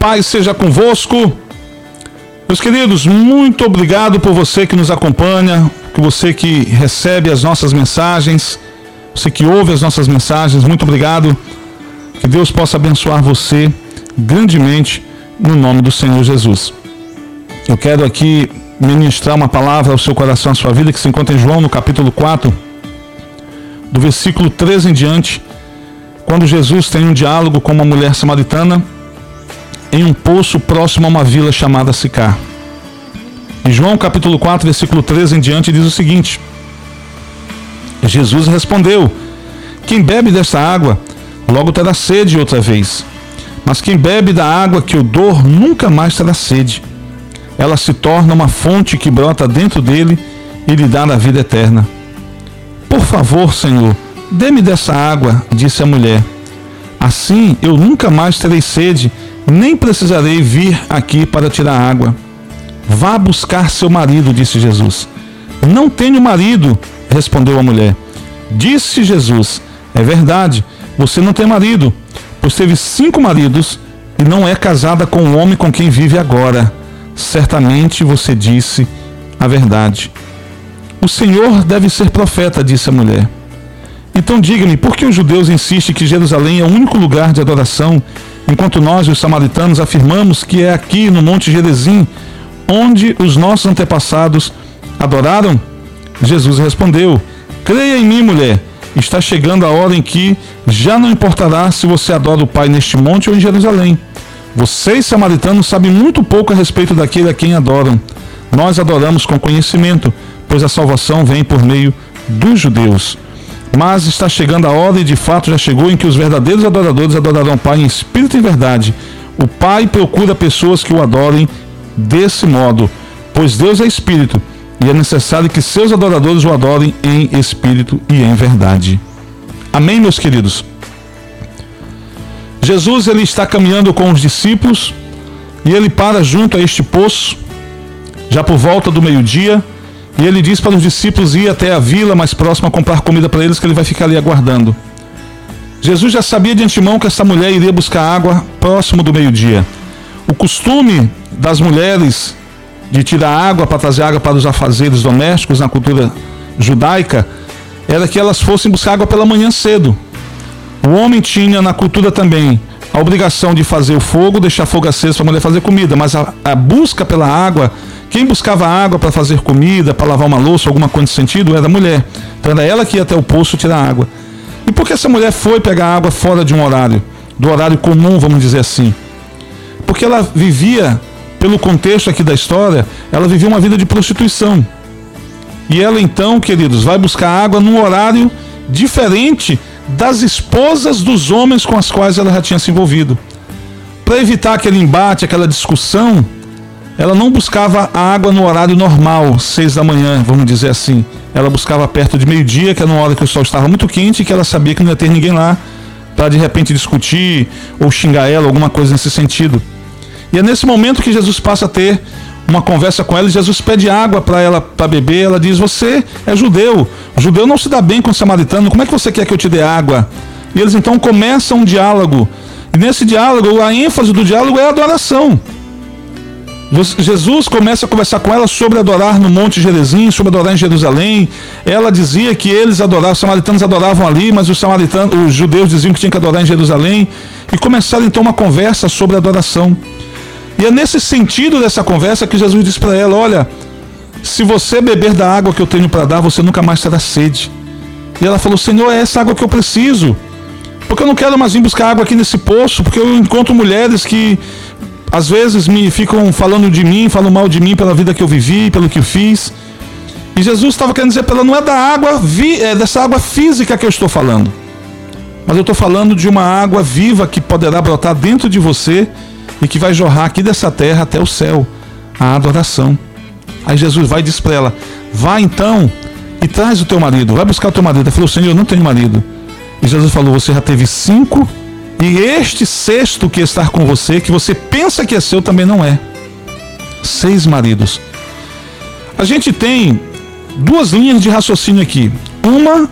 paz seja convosco. Meus queridos, muito obrigado por você que nos acompanha, por você que recebe as nossas mensagens, você que ouve as nossas mensagens, muito obrigado. Que Deus possa abençoar você grandemente no nome do Senhor Jesus. Eu quero aqui ministrar uma palavra ao seu coração, à sua vida, que se encontra em João no capítulo 4, do versículo 13 em diante, quando Jesus tem um diálogo com uma mulher samaritana em um poço próximo a uma vila chamada Sicar. Em João capítulo 4, versículo 13 em diante, diz o seguinte: Jesus respondeu: Quem bebe desta água, logo terá sede outra vez. Mas quem bebe da água que eu dou, nunca mais terá sede. Ela se torna uma fonte que brota dentro dele e lhe dá a vida eterna. Por favor, Senhor, dê-me dessa água, disse a mulher. Assim eu nunca mais terei sede nem precisarei vir aqui para tirar água. Vá buscar seu marido, disse Jesus. Não tenho marido, respondeu a mulher. Disse Jesus: É verdade, você não tem marido, pois teve cinco maridos e não é casada com o homem com quem vive agora. Certamente você disse a verdade. O Senhor deve ser profeta, disse a mulher. Então diga-me, por que os judeus insistem que Jerusalém é o único lugar de adoração enquanto nós, os samaritanos, afirmamos que é aqui no Monte Gerezim onde os nossos antepassados adoraram? Jesus respondeu: Creia em mim, mulher. Está chegando a hora em que já não importará se você adora o Pai neste monte ou em Jerusalém. Vocês, samaritanos, sabem muito pouco a respeito daquele a quem adoram. Nós adoramos com conhecimento, pois a salvação vem por meio dos judeus. Mas está chegando a hora, e de fato já chegou, em que os verdadeiros adoradores adorarão o Pai em espírito e verdade. O Pai procura pessoas que o adorem desse modo, pois Deus é espírito e é necessário que seus adoradores o adorem em espírito e em verdade. Amém, meus queridos? Jesus ele está caminhando com os discípulos e ele para junto a este poço, já por volta do meio-dia. E ele diz para os discípulos ir até a vila mais próxima comprar comida para eles, que ele vai ficar ali aguardando. Jesus já sabia de antemão que essa mulher iria buscar água próximo do meio-dia. O costume das mulheres de tirar água para trazer água para os afazeres domésticos na cultura judaica era que elas fossem buscar água pela manhã cedo. O homem tinha na cultura também a obrigação de fazer o fogo, deixar fogo aceso para a mulher fazer comida, mas a, a busca pela água quem buscava água para fazer comida, para lavar uma louça, alguma coisa nesse sentido, era a mulher. Então era ela que ia até o poço tirar água. E por que essa mulher foi pegar água fora de um horário? Do horário comum, vamos dizer assim. Porque ela vivia, pelo contexto aqui da história, ela vivia uma vida de prostituição. E ela então, queridos, vai buscar água num horário diferente das esposas dos homens com as quais ela já tinha se envolvido. Para evitar aquele embate, aquela discussão, ela não buscava a água no horário normal, seis da manhã, vamos dizer assim. Ela buscava perto de meio-dia, que era uma hora que o sol estava muito quente e que ela sabia que não ia ter ninguém lá para de repente discutir ou xingar ela, alguma coisa nesse sentido. E é nesse momento que Jesus passa a ter uma conversa com ela e Jesus pede água para ela para beber. Ela diz: Você é judeu, judeu não se dá bem com o samaritano, como é que você quer que eu te dê água? E eles então começam um diálogo. E nesse diálogo, a ênfase do diálogo é a adoração. Jesus começa a conversar com ela sobre adorar no Monte Gerezim, sobre adorar em Jerusalém. Ela dizia que eles adoravam, os samaritanos adoravam ali, mas os samaritanos, os judeus diziam que tinha que adorar em Jerusalém. E começaram então uma conversa sobre adoração. E é nesse sentido dessa conversa que Jesus diz para ela: Olha, se você beber da água que eu tenho para dar, você nunca mais terá sede. E ela falou: Senhor, é essa água que eu preciso. Porque eu não quero mais vir buscar água aqui nesse poço, porque eu encontro mulheres que às vezes me ficam falando de mim, falam mal de mim pela vida que eu vivi, pelo que eu fiz. E Jesus estava querendo dizer para ela, não é da água, vi, é dessa água física que eu estou falando. Mas eu estou falando de uma água viva que poderá brotar dentro de você e que vai jorrar aqui dessa terra até o céu. A adoração. Aí Jesus vai e diz para ela: Vá então e traz o teu marido. Vai buscar o teu marido. Ela falou: Senhor, eu não tenho marido. E Jesus falou: Você já teve cinco e este sexto que está com você, que você pensa que é seu, também não é. Seis maridos. A gente tem duas linhas de raciocínio aqui. Uma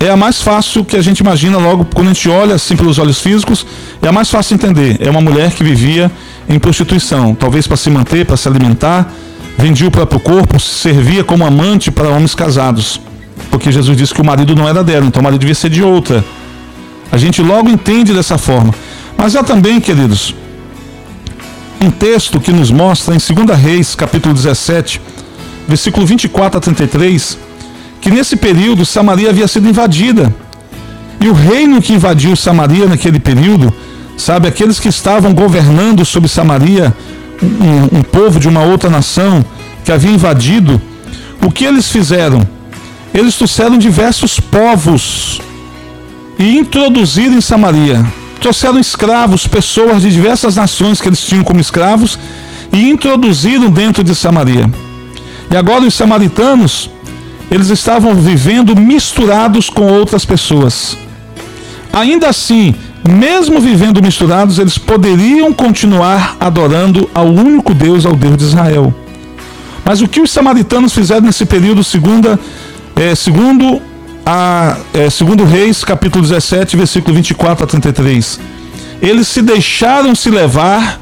é a mais fácil que a gente imagina logo quando a gente olha assim pelos olhos físicos, é a mais fácil de entender. É uma mulher que vivia em prostituição, talvez para se manter, para se alimentar, vendia o próprio corpo, servia como amante para homens casados. Porque Jesus disse que o marido não era dela, então o marido devia ser de outra. A gente logo entende dessa forma. Mas há também, queridos, um texto que nos mostra em 2 Reis, capítulo 17, versículo 24 a 33, que nesse período Samaria havia sido invadida. E o reino que invadiu Samaria naquele período, sabe, aqueles que estavam governando sobre Samaria, um, um povo de uma outra nação que havia invadido, o que eles fizeram? Eles trouxeram diversos povos e introduziram em Samaria. Trouxeram escravos, pessoas de diversas nações que eles tinham como escravos e introduziram dentro de Samaria. E agora os samaritanos, eles estavam vivendo misturados com outras pessoas. Ainda assim, mesmo vivendo misturados, eles poderiam continuar adorando ao único Deus, ao Deus de Israel. Mas o que os samaritanos fizeram nesse período, segunda, é, segundo a, é, segundo Reis, capítulo 17, versículo 24 a 33. Eles se deixaram se levar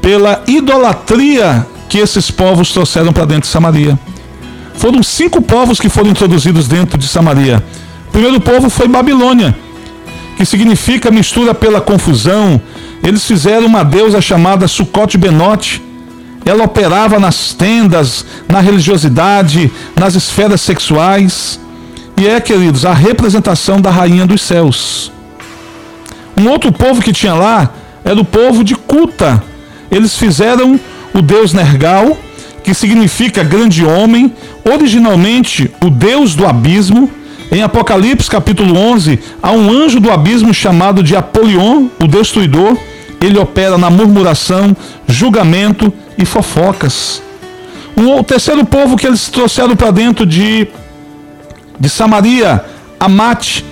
pela idolatria que esses povos trouxeram para dentro de Samaria. Foram cinco povos que foram introduzidos dentro de Samaria. O primeiro povo foi Babilônia, que significa mistura pela confusão. Eles fizeram uma deusa chamada Sucote Benote. Ela operava nas tendas, na religiosidade, nas esferas sexuais e é, queridos, a representação da rainha dos céus. Um outro povo que tinha lá era o povo de Cuta. Eles fizeram o deus Nergal, que significa grande homem, originalmente o deus do abismo. Em Apocalipse capítulo 11, há um anjo do abismo chamado de Apolion, o destruidor. Ele opera na murmuração, julgamento e fofocas. Um, o terceiro povo que eles trouxeram para dentro de de Samaria, Amate.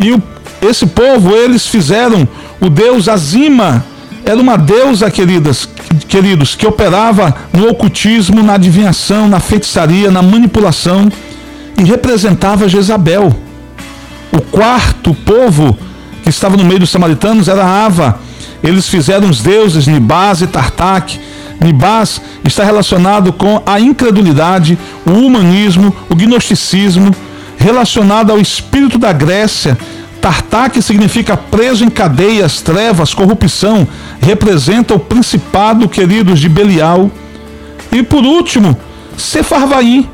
E o, esse povo, eles fizeram o deus Azima, era uma deusa, queridas, queridos, que operava no ocultismo, na adivinhação, na feitiçaria, na manipulação e representava Jezabel. O quarto povo que estava no meio dos samaritanos era Ava. Eles fizeram os deuses Nibás e Tartak. Nibás está relacionado com a incredulidade, o humanismo, o gnosticismo, relacionada ao espírito da Grécia. Tartar, que significa preso em cadeias, trevas, corrupção, representa o principado, queridos, de Belial. E por último, Sefarvaim.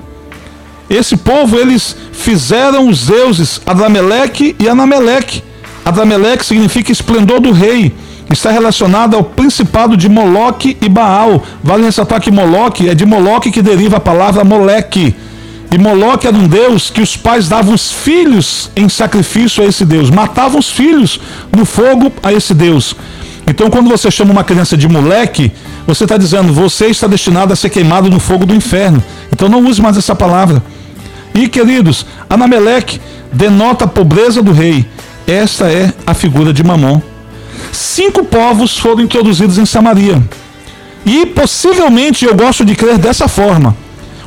Esse povo, eles fizeram os deuses Adrameleque e Anameleque. Adrameleque significa esplendor do rei. Está relacionado ao principado de Moloque e Baal. Vale ressaltar que Moloque é de Moloque que deriva a palavra Moleque e Moloque era um deus que os pais davam os filhos em sacrifício a esse deus, matavam os filhos no fogo a esse deus. Então, quando você chama uma criança de moleque, você está dizendo, você está destinado a ser queimado no fogo do inferno. Então, não use mais essa palavra. E, queridos, Anameleque denota a pobreza do rei. Esta é a figura de Mamon. Cinco povos foram introduzidos em Samaria. E possivelmente eu gosto de crer dessa forma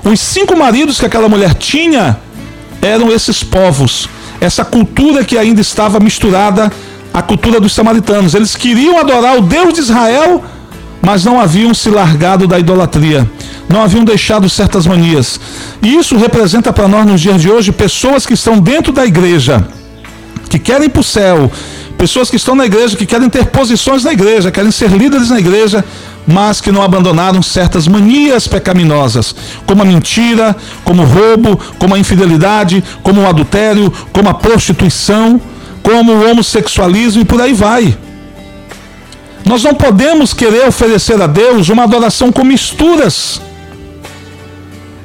os cinco maridos que aquela mulher tinha eram esses povos, essa cultura que ainda estava misturada à cultura dos samaritanos. Eles queriam adorar o Deus de Israel, mas não haviam se largado da idolatria, não haviam deixado certas manias. E isso representa para nós nos dias de hoje pessoas que estão dentro da igreja, que querem ir para o céu, pessoas que estão na igreja, que querem ter posições na igreja, querem ser líderes na igreja, mas que não abandonaram certas manias pecaminosas, como a mentira, como o roubo, como a infidelidade, como o adultério, como a prostituição, como o homossexualismo e por aí vai. Nós não podemos querer oferecer a Deus uma adoração com misturas.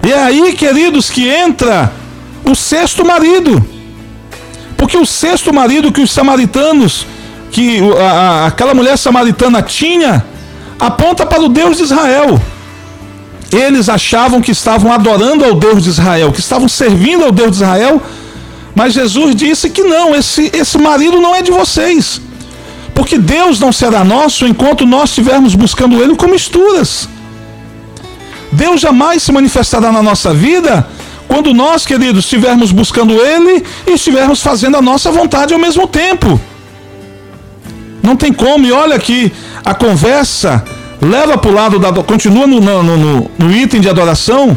E é aí, queridos, que entra o sexto marido. Porque o sexto marido que os samaritanos, que a, a, aquela mulher samaritana tinha, aponta para o Deus de Israel. Eles achavam que estavam adorando ao Deus de Israel, que estavam servindo ao Deus de Israel, mas Jesus disse que não, esse, esse marido não é de vocês. Porque Deus não será nosso enquanto nós estivermos buscando Ele com misturas. Deus jamais se manifestará na nossa vida quando nós, queridos, estivermos buscando Ele e estivermos fazendo a nossa vontade ao mesmo tempo. Não tem como, e olha que a conversa leva para o lado da. continua no, no, no, no item de adoração.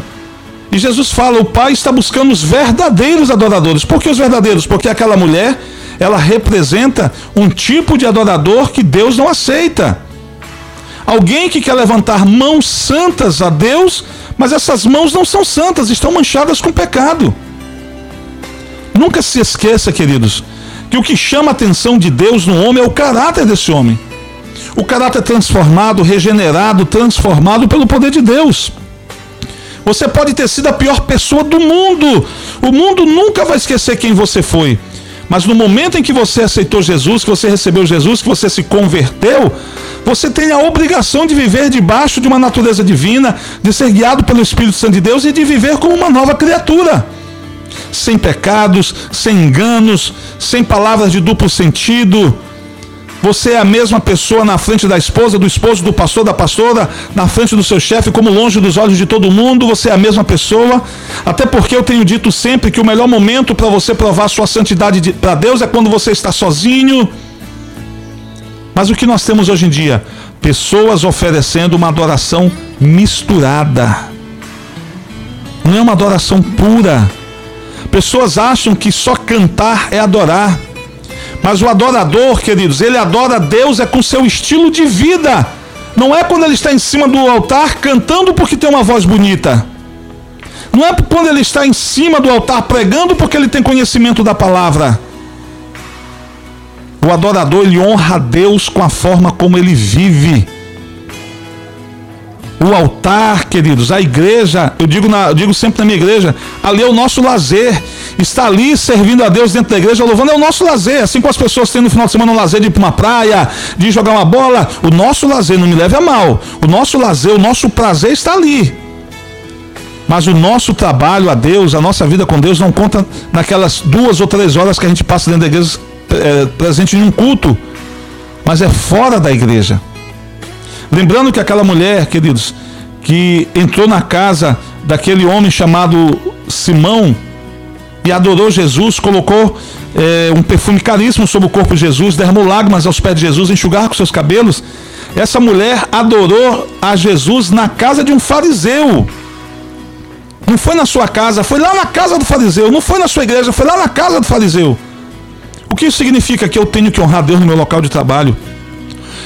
E Jesus fala: o Pai está buscando os verdadeiros adoradores. Por que os verdadeiros? Porque aquela mulher, ela representa um tipo de adorador que Deus não aceita. Alguém que quer levantar mãos santas a Deus, mas essas mãos não são santas, estão manchadas com pecado. Nunca se esqueça, queridos, que o que chama a atenção de Deus no homem é o caráter desse homem. O caráter transformado, regenerado, transformado pelo poder de Deus. Você pode ter sido a pior pessoa do mundo. O mundo nunca vai esquecer quem você foi. Mas no momento em que você aceitou Jesus, que você recebeu Jesus, que você se converteu, você tem a obrigação de viver debaixo de uma natureza divina, de ser guiado pelo Espírito Santo de Deus e de viver como uma nova criatura sem pecados, sem enganos, sem palavras de duplo sentido. Você é a mesma pessoa na frente da esposa, do esposo, do pastor, da pastora, na frente do seu chefe, como longe dos olhos de todo mundo, você é a mesma pessoa. Até porque eu tenho dito sempre que o melhor momento para você provar sua santidade para Deus é quando você está sozinho. Mas o que nós temos hoje em dia? Pessoas oferecendo uma adoração misturada. Não é uma adoração pura Pessoas acham que só cantar é adorar. Mas o adorador, queridos, ele adora Deus é com seu estilo de vida. Não é quando ele está em cima do altar cantando porque tem uma voz bonita. Não é quando ele está em cima do altar pregando porque ele tem conhecimento da palavra. O adorador ele honra a Deus com a forma como ele vive. O altar, queridos, a igreja, eu digo, na, eu digo sempre na minha igreja, ali é o nosso lazer. Está ali servindo a Deus dentro da igreja, louvando, é o nosso lazer. Assim como as pessoas têm no final de semana um lazer de ir para uma praia, de jogar uma bola. O nosso lazer, não me leve a mal. O nosso lazer, o nosso prazer está ali. Mas o nosso trabalho a Deus, a nossa vida com Deus, não conta naquelas duas ou três horas que a gente passa dentro da igreja, é, presente em um culto, mas é fora da igreja. Lembrando que aquela mulher, queridos, que entrou na casa daquele homem chamado Simão e adorou Jesus, colocou é, um perfume caríssimo sobre o corpo de Jesus, derramou lágrimas aos pés de Jesus, enxugar com seus cabelos. Essa mulher adorou a Jesus na casa de um fariseu. Não foi na sua casa, foi lá na casa do fariseu. Não foi na sua igreja, foi lá na casa do fariseu. O que isso significa? Que eu tenho que honrar Deus no meu local de trabalho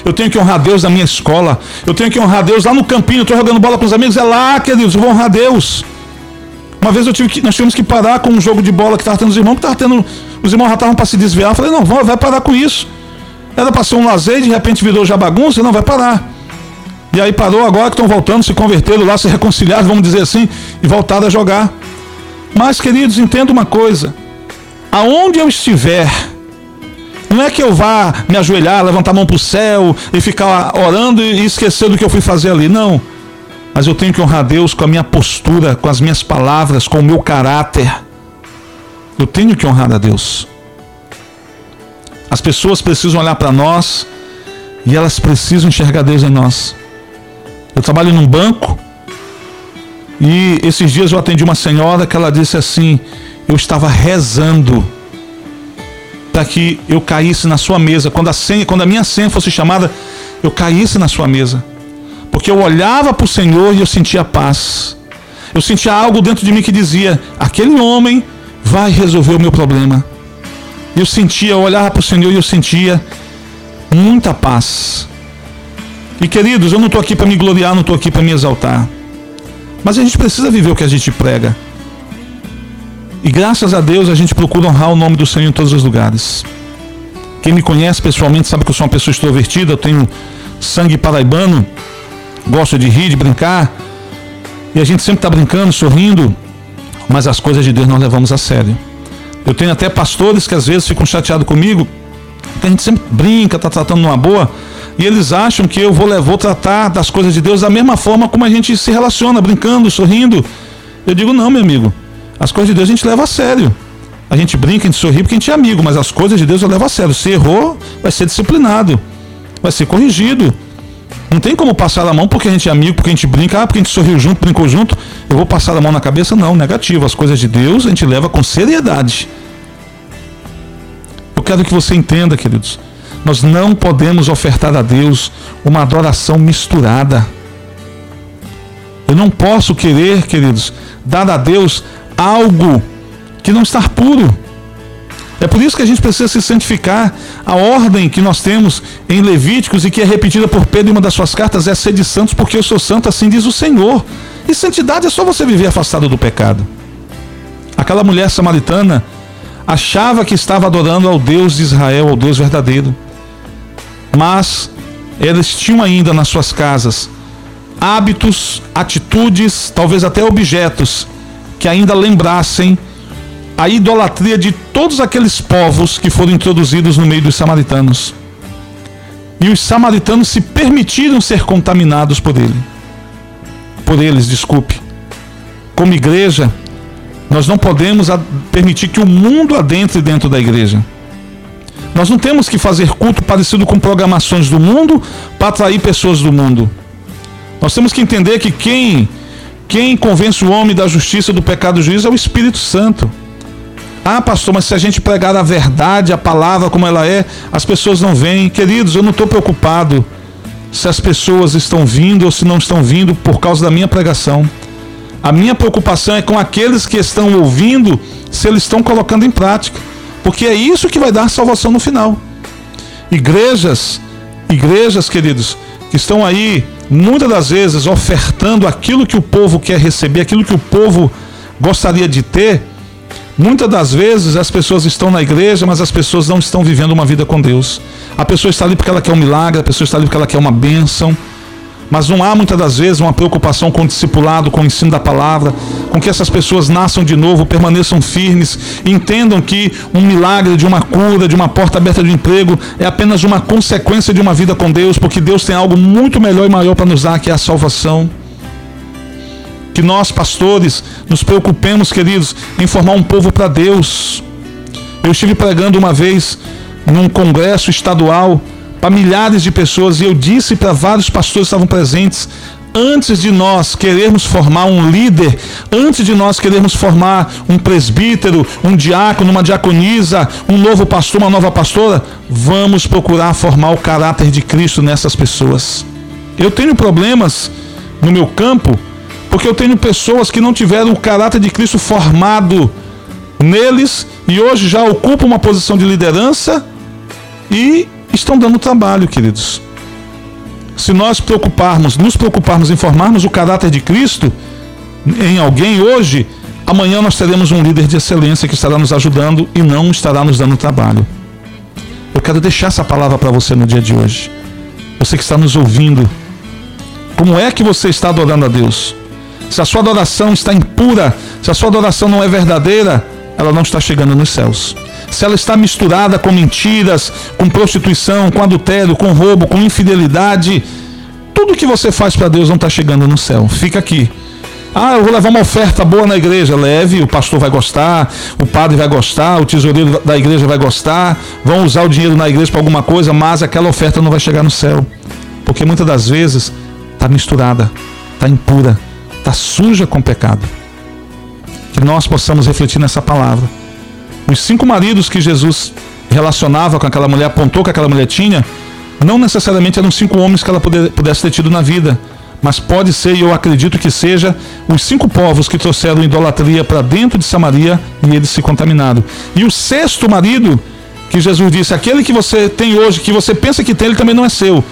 eu tenho que honrar Deus na minha escola, eu tenho que honrar Deus lá no campinho, eu estou jogando bola com os amigos, é lá, queridos, eu vou honrar Deus. Uma vez eu tive que, nós tivemos que parar com um jogo de bola que estava tendo os irmãos, que estava tendo. Os irmãos já estavam para se desviar. Eu falei, não, vai, vai parar com isso. Era para ser um lazer, de repente virou já bagunça, não, vai parar. E aí parou agora que estão voltando, se converteram lá, se reconciliaram, vamos dizer assim, e voltaram a jogar. Mas, queridos, entenda uma coisa. Aonde eu estiver, não é que eu vá me ajoelhar, levantar a mão para o céu e ficar orando e esquecer do que eu fui fazer ali. Não. Mas eu tenho que honrar Deus com a minha postura, com as minhas palavras, com o meu caráter. Eu tenho que honrar a Deus. As pessoas precisam olhar para nós e elas precisam enxergar Deus em nós. Eu trabalho num banco e esses dias eu atendi uma senhora que ela disse assim: eu estava rezando para que eu caísse na sua mesa. Quando a, senha, quando a minha senha fosse chamada, eu caísse na sua mesa. Porque eu olhava para o Senhor e eu sentia paz. Eu sentia algo dentro de mim que dizia: aquele homem vai resolver o meu problema. Eu sentia, eu olhava para o Senhor e eu sentia muita paz. E queridos, eu não estou aqui para me gloriar, não estou aqui para me exaltar. Mas a gente precisa viver o que a gente prega. E graças a Deus a gente procura honrar o nome do Senhor em todos os lugares. Quem me conhece pessoalmente sabe que eu sou uma pessoa extrovertida, eu tenho sangue paraibano, gosto de rir, de brincar. E a gente sempre está brincando, sorrindo, mas as coisas de Deus nós levamos a sério. Eu tenho até pastores que às vezes ficam chateados comigo, que a gente sempre brinca, está tratando numa boa, e eles acham que eu vou, vou tratar das coisas de Deus da mesma forma como a gente se relaciona, brincando, sorrindo. Eu digo, não, meu amigo. As coisas de Deus a gente leva a sério. A gente brinca, a gente sorri porque a gente é amigo, mas as coisas de Deus eu levo a sério. Se errou, vai ser disciplinado, vai ser corrigido. Não tem como passar a mão porque a gente é amigo, porque a gente brinca, ah, porque a gente sorriu junto, brincou junto, eu vou passar a mão na cabeça? Não, negativo. As coisas de Deus a gente leva com seriedade. Eu quero que você entenda, queridos. Nós não podemos ofertar a Deus uma adoração misturada. Eu não posso querer, queridos, dar a Deus algo que não está puro. É por isso que a gente precisa se santificar. A ordem que nós temos em Levíticos e que é repetida por Pedro em uma das suas cartas é ser de santos, porque eu sou santo, assim diz o Senhor. E santidade é só você viver afastado do pecado. Aquela mulher samaritana achava que estava adorando ao Deus de Israel, ao Deus verdadeiro. Mas eles tinham ainda nas suas casas hábitos, atitudes, talvez até objetos que ainda lembrassem a idolatria de todos aqueles povos que foram introduzidos no meio dos samaritanos. E os samaritanos se permitiram ser contaminados por ele. Por eles, desculpe. Como igreja, nós não podemos permitir que o mundo adentre dentro da igreja. Nós não temos que fazer culto parecido com programações do mundo para atrair pessoas do mundo. Nós temos que entender que quem quem convence o homem da justiça do pecado do juízo é o Espírito Santo. Ah, pastor, mas se a gente pregar a verdade, a palavra como ela é, as pessoas não vêm. Queridos, eu não estou preocupado se as pessoas estão vindo ou se não estão vindo por causa da minha pregação. A minha preocupação é com aqueles que estão ouvindo, se eles estão colocando em prática. Porque é isso que vai dar salvação no final. Igrejas, igrejas, queridos, que estão aí, muitas das vezes, ofertando aquilo que o povo quer receber, aquilo que o povo gostaria de ter Muitas das vezes as pessoas estão na igreja, mas as pessoas não estão vivendo uma vida com Deus. A pessoa está ali porque ela quer um milagre, a pessoa está ali porque ela quer uma bênção. Mas não há muitas das vezes uma preocupação com o discipulado, com o ensino da palavra, com que essas pessoas nasçam de novo, permaneçam firmes, entendam que um milagre de uma cura, de uma porta aberta de emprego, é apenas uma consequência de uma vida com Deus, porque Deus tem algo muito melhor e maior para nos dar, que é a salvação que nós, pastores, nos preocupemos, queridos, em formar um povo para Deus. Eu estive pregando uma vez num congresso estadual para milhares de pessoas e eu disse para vários pastores que estavam presentes: antes de nós querermos formar um líder, antes de nós querermos formar um presbítero, um diácono, uma diaconisa, um novo pastor, uma nova pastora, vamos procurar formar o caráter de Cristo nessas pessoas. Eu tenho problemas no meu campo porque eu tenho pessoas que não tiveram o caráter de Cristo formado neles e hoje já ocupam uma posição de liderança e estão dando trabalho, queridos. Se nós preocuparmos, nos preocuparmos em formarmos o caráter de Cristo em alguém hoje, amanhã nós teremos um líder de excelência que estará nos ajudando e não estará nos dando trabalho. Eu quero deixar essa palavra para você no dia de hoje. Você que está nos ouvindo, como é que você está adorando a Deus? se a sua adoração está impura, se a sua adoração não é verdadeira, ela não está chegando nos céus. Se ela está misturada com mentiras, com prostituição, com adultério, com roubo, com infidelidade, tudo que você faz para Deus não está chegando no céu. Fica aqui. Ah, eu vou levar uma oferta boa na igreja. Leve, o pastor vai gostar, o padre vai gostar, o tesoureiro da igreja vai gostar, vão usar o dinheiro na igreja para alguma coisa, mas aquela oferta não vai chegar no céu. Porque muitas das vezes está misturada, está impura está suja com pecado. Que nós possamos refletir nessa palavra. Os cinco maridos que Jesus relacionava com aquela mulher, apontou que aquela mulher tinha, não necessariamente eram cinco homens que ela pudesse ter tido na vida, mas pode ser, e eu acredito que seja, os cinco povos que trouxeram idolatria para dentro de Samaria e eles se contaminaram. E o sexto marido, que Jesus disse: aquele que você tem hoje, que você pensa que tem, ele também não é seu,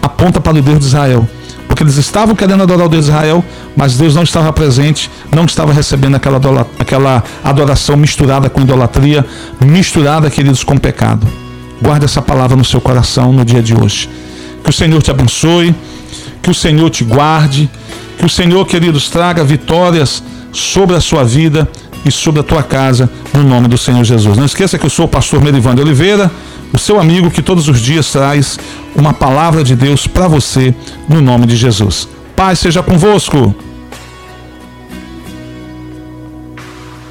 aponta para o Deus de Israel porque eles estavam querendo adorar o Deus de Israel, mas Deus não estava presente, não estava recebendo aquela, aquela adoração misturada com idolatria, misturada, queridos, com pecado. Guarde essa palavra no seu coração no dia de hoje. Que o Senhor te abençoe, que o Senhor te guarde, que o Senhor, queridos, traga vitórias sobre a sua vida e sobre a tua casa, no nome do Senhor Jesus. Não esqueça que eu sou o pastor Merivando Oliveira o seu amigo que todos os dias traz uma palavra de Deus para você no nome de Jesus. Paz seja convosco.